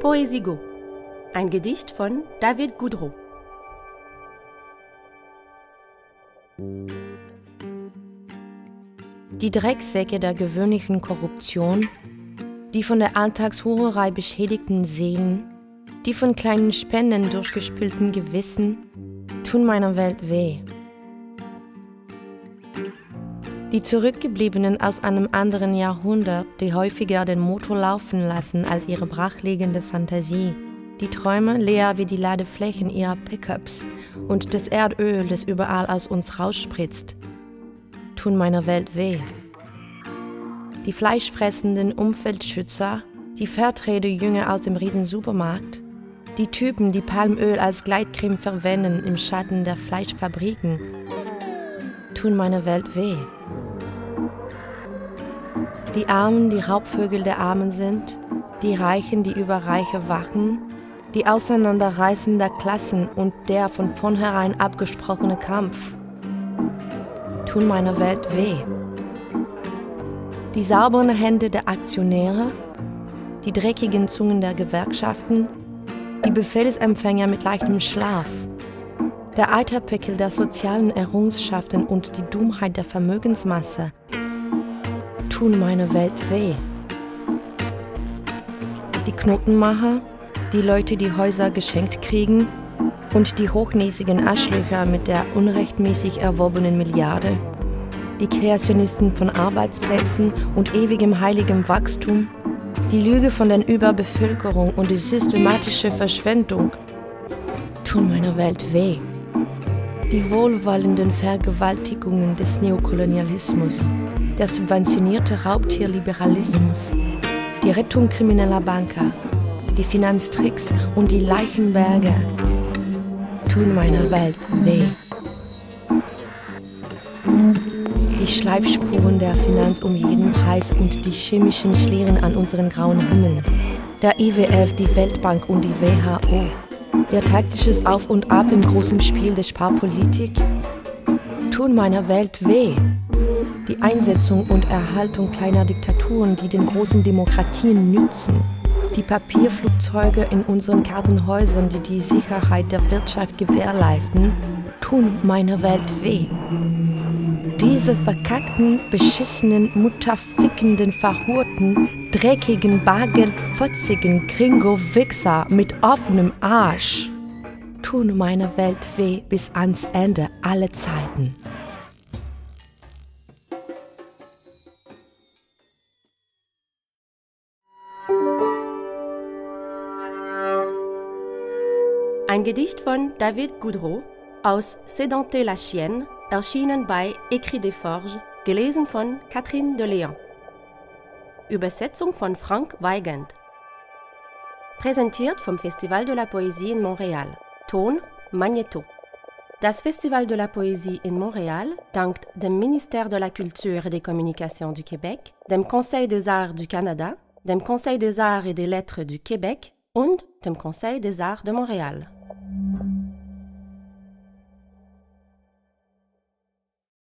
Poesigo, ein Gedicht von David Goudreau. Die Drecksäcke der gewöhnlichen Korruption, die von der Alltagshurerei beschädigten Seelen, die von kleinen Spenden durchgespülten Gewissen, tun meiner Welt weh. Die Zurückgebliebenen aus einem anderen Jahrhundert, die häufiger den Motor laufen lassen als ihre brachliegende Fantasie, die Träume leer wie die Ladeflächen ihrer Pickups und das Erdöl, das überall aus uns rausspritzt, tun meiner Welt weh. Die fleischfressenden Umweltschützer, die Fairtrade-Jünger aus dem Riesensupermarkt, die Typen, die Palmöl als Gleitcreme verwenden im Schatten der Fleischfabriken, tun meiner Welt weh. Die Armen, die Raubvögel der Armen sind, die Reichen, die über Reiche wachen, die Auseinanderreißen der Klassen und der von vornherein abgesprochene Kampf tun meiner Welt weh. Die sauberen Hände der Aktionäre, die dreckigen Zungen der Gewerkschaften, die Befehlsempfänger mit leichtem Schlaf, der Eiterpickel der sozialen Errungenschaften und die Dummheit der Vermögensmasse tun meiner Welt weh. Die Knotenmacher, die Leute, die Häuser geschenkt kriegen und die hochnäsigen Aschlöcher mit der unrechtmäßig erworbenen Milliarde, die Kreationisten von Arbeitsplätzen und ewigem heiligem Wachstum, die Lüge von der Überbevölkerung und die systematische Verschwendung tun meiner Welt weh. Die wohlwollenden Vergewaltigungen des Neokolonialismus, der subventionierte Raubtierliberalismus, die Rettung krimineller Banker, die Finanztricks und die Leichenberge tun meiner Welt weh. Die Schleifspuren der Finanz um jeden Preis und die chemischen Schlieren an unseren grauen Himmeln. Der IWF, die Weltbank und die WHO. Ihr taktisches Auf und Ab im großen Spiel der Sparpolitik tun meiner Welt weh. Die Einsetzung und Erhaltung kleiner Diktaturen, die den großen Demokratien nützen die Papierflugzeuge in unseren Kartenhäusern, die die Sicherheit der Wirtschaft gewährleisten, tun meiner Welt weh. Diese verkackten, beschissenen, mutterfickenden, verhurten, dreckigen, bargeldfotzigen Gringo-Wichser mit offenem Arsch tun meiner Welt weh bis ans Ende aller Zeiten. Ein Gedicht von David Goudreau aus Sédenté la Chienne, erschienen bei Écrit des Forges, gelesen von Catherine de Léon. Übersetzung von Frank Weigand. Präsentiert vom Festival de la Poésie in Montréal. Ton Magneto. Das Festival de la Poésie in Montréal dankt dem Ministère de la Culture et des Communications du Québec, dem Conseil des Arts du Canada, dem Conseil des Arts et des Lettres du Québec und dem Conseil des Arts de Montréal.